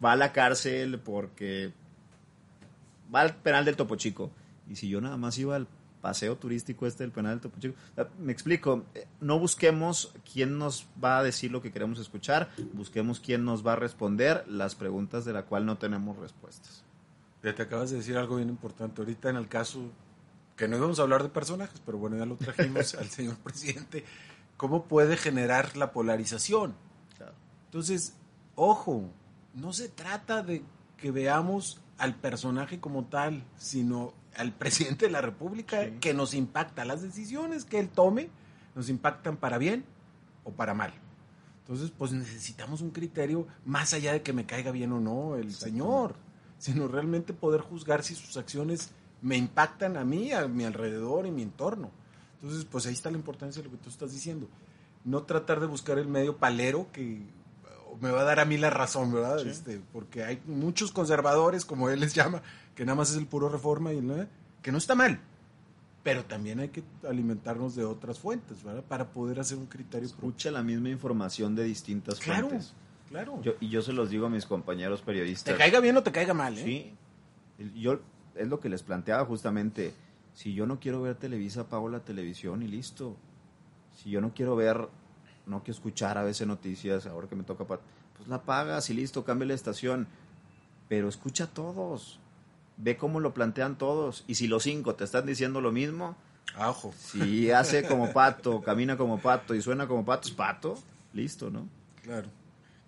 va a la cárcel porque va al penal del Topo Chico. Y si yo nada más iba al paseo turístico este del penal del Topo Chico, me explico, eh, no busquemos quién nos va a decir lo que queremos escuchar, busquemos quién nos va a responder las preguntas de la cual no tenemos respuestas. Ya te acabas de decir algo bien importante. Ahorita en el caso, que no íbamos a hablar de personajes, pero bueno, ya lo trajimos al señor presidente, ¿cómo puede generar la polarización? Claro. Entonces, ojo, no se trata de que veamos al personaje como tal, sino al presidente de la República Sí. que nos impacta. Las decisiones que él tome nos impactan para bien o para mal. Entonces, pues necesitamos un criterio más allá de que me caiga bien o no el señor, sino realmente poder juzgar si sus acciones me impactan a mí, a mi alrededor y mi entorno. Entonces, pues ahí está la importancia de lo que tú estás diciendo. No tratar de buscar el medio palero que me va a dar a mí la razón, ¿verdad? Sí. Este, porque hay muchos conservadores, como él les llama, que nada más es el puro reforma y ¿no? que no está mal. Pero también hay que alimentarnos de otras fuentes, ¿verdad? Para poder hacer un criterio propio. Escucha la misma información de distintas Claro, fuentes. claro. Yo- y yo se los digo a mis compañeros periodistas. te caiga bien o te caiga mal, ¿eh? Sí. Yo es lo que les planteaba justamente. Si yo no quiero ver Televisa, apago la televisión y listo. Si yo no quiero ver, no quiero escuchar a veces noticias, ahora que me toca, pues la apagas y listo, cambia la estación. Pero escucha a todos. Ve cómo lo plantean todos. Y si los cinco te están diciendo lo mismo, ojo. si hace como pato, camina como pato y suena como pato, es pato, listo, ¿no? Claro,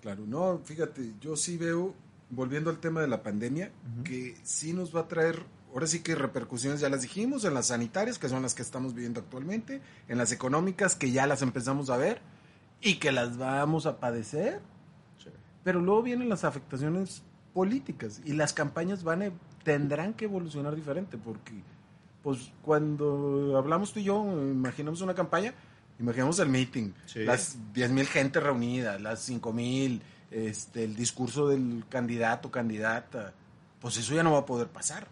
claro. No, fíjate, yo sí veo, volviendo al tema de la pandemia, que sí nos va a traer, ahora sí que repercusiones, ya las dijimos, en las sanitarias, que son las que estamos viviendo actualmente, en las económicas, que ya las empezamos a ver y que las vamos a padecer, pero luego vienen las afectaciones políticas y las campañas van a, tendrán que evolucionar diferente, porque pues cuando hablamos tú y yo, imaginamos una campaña, imaginamos el meeting, Sí. las 10 mil gente reunida, las 5 mil, este, el discurso del candidato, candidata, pues eso ya no va a poder pasar.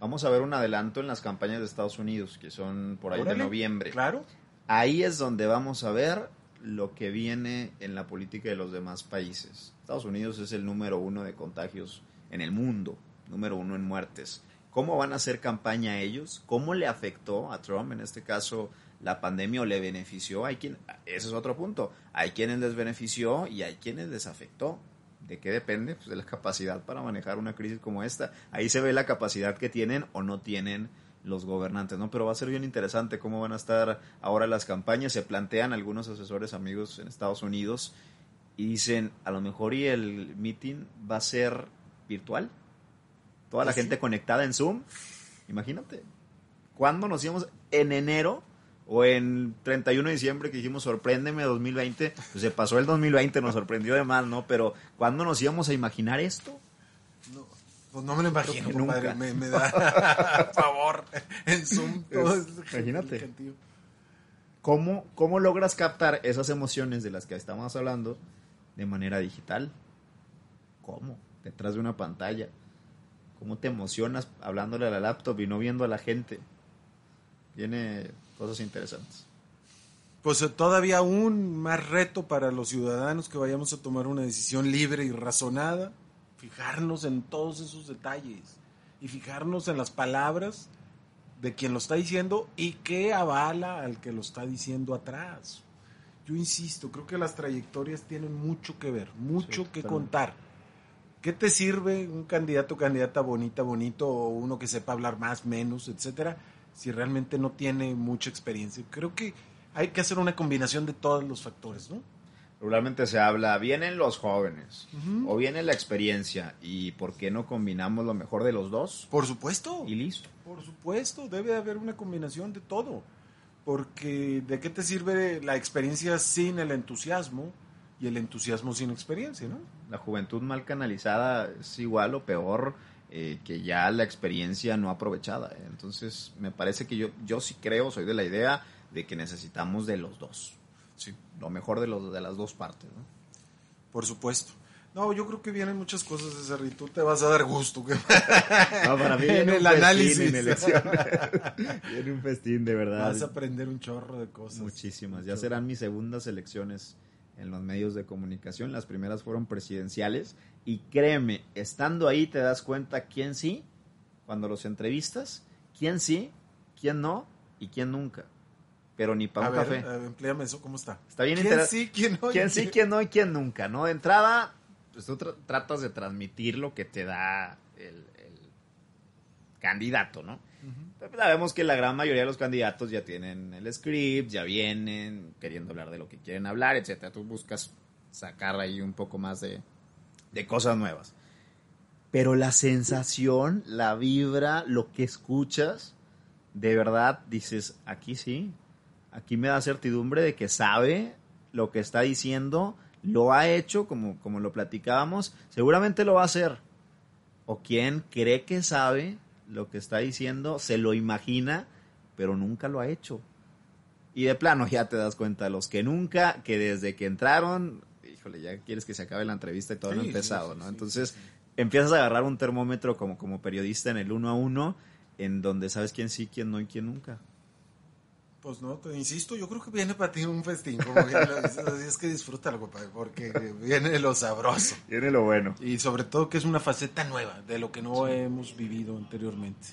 Vamos a ver un adelanto en las campañas de Estados Unidos, que son por ahí Órale, de noviembre. Claro. Ahí es donde vamos a ver lo que viene en la política de los demás países. Estados Unidos es el número uno de contagios en el mundo, número uno en muertes. ¿Cómo van a hacer campaña ellos? ¿Cómo le afectó a Trump en este caso la pandemia o le benefició? Hay quien, ese es otro punto. Hay quienes les benefició y hay quienes les afectó. ¿De qué depende? Pues de la capacidad para manejar una crisis como esta. Ahí se ve la capacidad que tienen o no tienen los gobernantes, ¿no? Pero va a ser bien interesante cómo van a estar ahora las campañas. Se plantean algunos asesores amigos en Estados Unidos y dicen, a lo mejor y el meeting va a ser virtual. Toda la Pues sí. gente conectada en Zoom. Imagínate. ¿Cuándo nos íbamos? En enero o en 31 de diciembre que dijimos sorpréndeme 2020, pues se pasó el 2020, nos sorprendió de más, ¿no? Pero ¿cuándo nos íbamos a imaginar esto? No, pues no me lo imagino, compadre. Me, me da favor en Zoom. Todo Es- es- imagínate. ¿Cómo, ¿Cómo logras captar esas emociones de las que estamos hablando de manera digital? ¿Cómo? Detrás de una pantalla. ¿Cómo te emocionas hablándole a la laptop y no viendo a la gente? Tiene cosas interesantes. Pues eh, todavía un más reto para los ciudadanos que vayamos a tomar una decisión libre y razonada, fijarnos en todos esos detalles y fijarnos en las palabras de quien lo está diciendo y qué avala al que lo está diciendo atrás. Yo insisto, creo que las trayectorias tienen mucho que ver, mucho Sí, que contar. ¿Qué te sirve un candidato candidata bonita, bonito, o uno que sepa hablar más, menos, etcétera, si realmente no tiene mucha experiencia? Creo que hay que hacer una combinación de todos los factores, ¿no? Regularmente se habla, vienen los jóvenes Ujú. o viene la experiencia y ¿por qué no combinamos lo mejor de los dos? Por supuesto. Y listo. Por supuesto, debe haber una combinación de todo. Porque ¿de qué te sirve la experiencia sin el entusiasmo y el entusiasmo sin experiencia, no? La juventud mal canalizada es igual o peor eh, que ya la experiencia no aprovechada. ¿eh? Entonces, me parece que yo, yo sí creo, soy de la idea de que necesitamos de los dos. Sí. lo mejor de, los, de las dos partes. ¿no? Por supuesto. No, yo creo que vienen muchas cosas, César, y tú te vas a dar gusto. que- No, para mí viene En el análisis. en viene un festín, de verdad. Vas a aprender un chorro de cosas. Muchísimas. Ya serán mis segundas elecciones en los medios de comunicación. Las primeras fueron presidenciales. Y créeme, estando ahí te das cuenta quién sí, cuando los entrevistas, quién sí, quién no y quién nunca. Pero ni para un ver, café. empléame eso, ¿cómo está? Está bien ¿Quién sí, quién no? quién sí, quién no y quién nunca, ¿no? De entrada, pues tú tra- tratas de transmitir lo que te da el, el candidato, ¿no? Pero Sabemos que la gran mayoría de los candidatos ya tienen el script, ya vienen queriendo hablar de lo que quieren hablar, etcétera. Tú buscas sacar ahí un poco más de, de cosas nuevas. Pero la sensación, la vibra, lo que escuchas, de verdad dices, aquí sí, aquí me da certidumbre de que sabe lo que está diciendo, lo ha hecho, como, como lo platicábamos, seguramente lo va a hacer. O quien cree que sabe lo que está diciendo, se lo imagina, pero nunca lo ha hecho. Y de plano ya te das cuenta, los que nunca, que desde que entraron, híjole, ya quieres que se acabe la entrevista y todo ha Sí, sí, empezado, sí, ¿no? sí, Entonces empiezas a agarrar un termómetro como, como periodista en el uno a uno, en donde sabes quién sí, quién no y quién nunca. Pues no, te insisto, yo creo que viene para ti un festín, como bien lo dices, así es que disfrútalo, compadre, porque viene lo sabroso. Tiene lo bueno. Y sobre todo que es una faceta nueva, de lo que no hemos vivido anteriormente.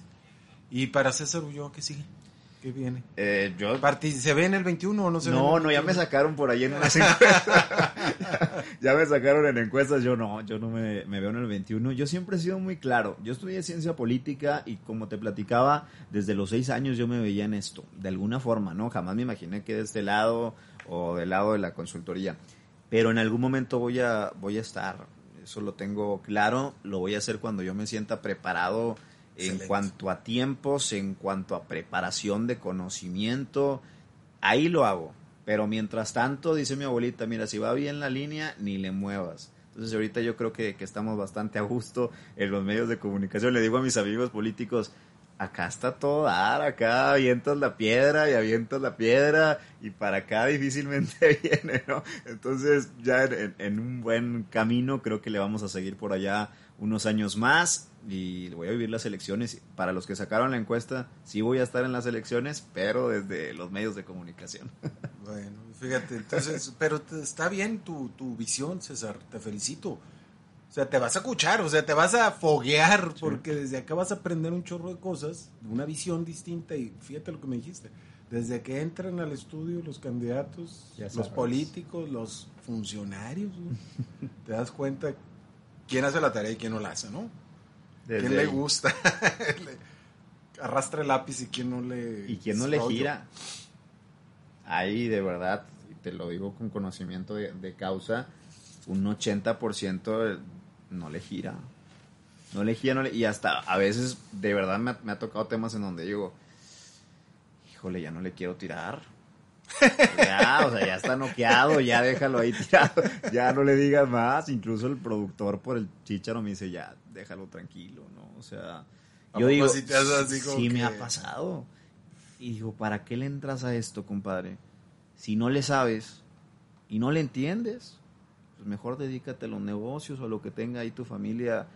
Y para César Ulloa, ¿qué sigue? ¿Qué viene? Eh, yo ¿Se ve en el 21 o no se ve? No, el no, ya me 21? sacaron por ahí en unas encuestas. ya me sacaron en encuestas. Yo no, yo no me, me veo en el 21. Yo siempre he sido muy claro. Yo estudié ciencia política y como te platicaba, desde los seis años yo me veía en esto. De alguna forma, ¿no? Jamás me imaginé que de este lado o del lado de la consultoría. Pero en algún momento voy a, voy a estar. Eso lo tengo claro. Lo voy a hacer cuando yo me sienta preparado en cuanto a tiempos, en cuanto a preparación de conocimiento, ahí lo hago. Pero mientras tanto, dice mi abuelita, mira, si va bien la línea, ni le muevas. Entonces ahorita yo creo que, que estamos bastante a gusto en los medios de comunicación. Le digo a mis amigos políticos, acá está todo dar, acá avientas la piedra y avientas la piedra y para acá difícilmente viene, ¿no? Entonces ya en un buen camino creo que le vamos a seguir por allá unos años más y voy a vivir las elecciones. Para los que sacaron la encuesta, sí voy a estar en las elecciones, pero desde los medios de comunicación. Bueno, fíjate, entonces, pero te- está bien tu, tu visión, César, te felicito. O sea, te vas a escuchar, o sea, te vas a foguear, porque desde acá vas a aprender un chorro de cosas, una visión distinta, y fíjate lo que me dijiste. Desde que entran al estudio los candidatos, los políticos, los funcionarios, te das cuenta quién hace la tarea y quién no la hace, ¿no? Desde ¿Quién le gusta? Arrastra el lápiz y quién no le... Y quien no le gira. Ahí, de verdad, y te lo digo con conocimiento de, de causa, un 80% no le gira. No le gira, no le- y hasta a veces, de verdad, me ha, me ha tocado temas en donde digo, híjole, ya no le quiero tirar. Ya, o sea, ya está noqueado, ya déjalo ahí tirado, ya no le digas más. Incluso el productor por el chicharo me dice, ya, déjalo tranquilo, ¿no? O sea, ¿A yo digo, así como sí me ha pasado. Y digo, ¿para qué le entras a esto, compadre? Si no le sabes y no le entiendes, pues mejor dedícate a los negocios o a lo que tenga ahí tu familia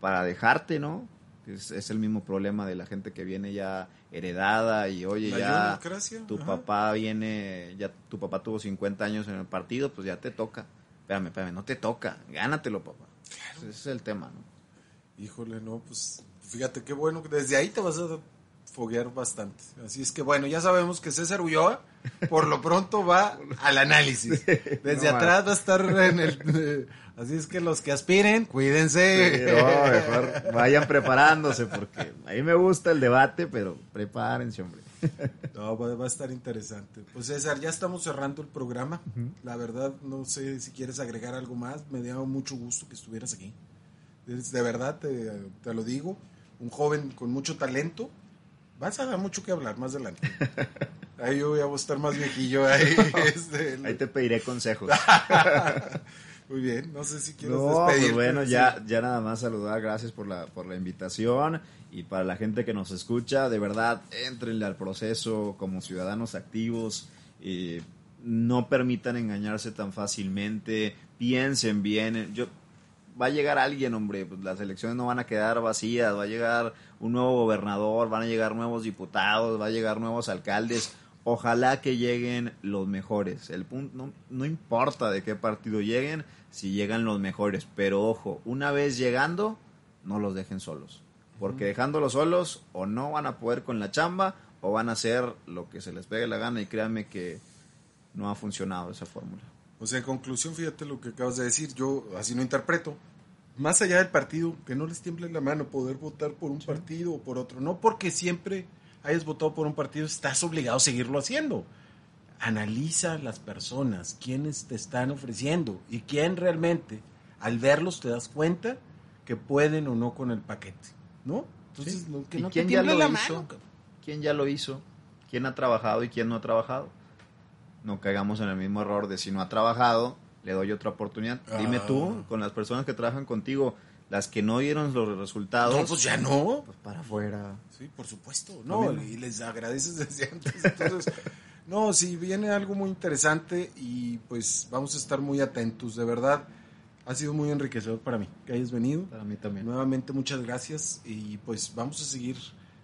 para dejarte, ¿no? Es, es el mismo problema de la gente que viene ya heredada y oye, La ya burocracia, tu ajá. papá viene, ya tu papá tuvo 50 años en el partido, pues ya te toca. Espérame, espérame, no te toca, gánatelo, papá. Ese es el tema, ¿no? Híjole, no, pues fíjate qué bueno que desde ahí te vas a foguear bastante. Así es que bueno, ya sabemos que César Ulloa por lo pronto va al análisis. Desde No atrás va a estar en el... así es que los que aspiren, cuídense. No, mejor vayan preparándose porque a mí me gusta el debate, pero prepárense, hombre. No, va, a estar interesante. Pues César, ya estamos cerrando el programa. La verdad, no sé si quieres agregar algo más. Me dio mucho gusto que estuvieras aquí. De verdad, te, te lo digo. Un joven con mucho talento. Vas a dar mucho que hablar más adelante. Ahí yo voy a estar más viejillo. Ahí, este, Ahí te pediré consejos. Muy bien, no sé si quieres No, pues bueno, ya, ya nada más saludar, gracias por la, por la invitación. Y para la gente que nos escucha, de verdad, entrenle al proceso como ciudadanos activos. Y no permitan engañarse tan fácilmente, piensen bien. Yo, va a llegar alguien, hombre, pues las elecciones no van a quedar vacías, va a llegar un nuevo gobernador, van a llegar nuevos diputados, va a llegar nuevos alcaldes. Ojalá que lleguen los mejores. El punto no, no importa de qué partido lleguen, si llegan los mejores, pero ojo, una vez llegando, no los dejen solos, porque dejándolos solos o no van a poder con la chamba o van a hacer lo que se les pegue la gana y créanme que no ha funcionado esa fórmula. O sea, en conclusión, fíjate lo que acabas de decir, yo así no interpreto. Más allá del partido, que no les tiemble la mano poder votar por un partido o por otro. No porque siempre hayas votado por un partido, estás obligado a seguirlo haciendo. Analiza las personas, quiénes te están ofreciendo y quién realmente, al verlos, te das cuenta que pueden o no con el paquete. ¿No? Entonces, Sí. no, que ¿Y no te quién ya lo la hizo? mano. ¿Quién ya lo hizo? ¿Quién ha trabajado y quién no ha trabajado? No caigamos en el mismo error de si no ha trabajado, le doy otra oportunidad. Dime Ah. tú, con las personas que trabajan contigo, las que no dieron los resultados, No, pues ya no. pues para afuera. Sí, por supuesto. No, y les agradeces desde antes. Entonces, no, sí, viene algo muy interesante y pues vamos a estar muy atentos. De verdad, ha sido muy enriquecedor para mí que hayas venido. Para mí también. Nuevamente, muchas gracias y pues vamos a seguir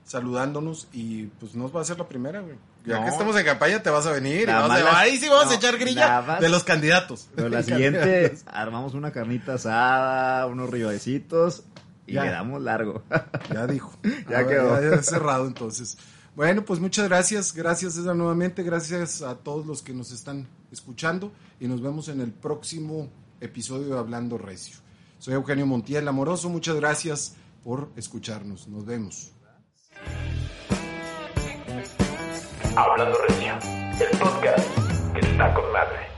saludándonos y pues nos va a ser la primera, güey. Ya No. que estamos en campaña, te vas a venir. y a- las- ahí sí vamos no, a echar grilla más- de los candidatos. Pero la siguiente, armamos una carnita asada, unos ribecitos y Ya. le damos largo. Ya dijo. Ya Ah, quedó. Ya, ya cerrado entonces. Bueno, pues muchas gracias. Gracias César nuevamente. Gracias a todos los que nos están escuchando y nos vemos en el próximo episodio de Hablando Recio. Soy Eugenio Montiel Amoroso. Muchas gracias por escucharnos. Nos vemos. Hablando Recio, el podcast que está con madre.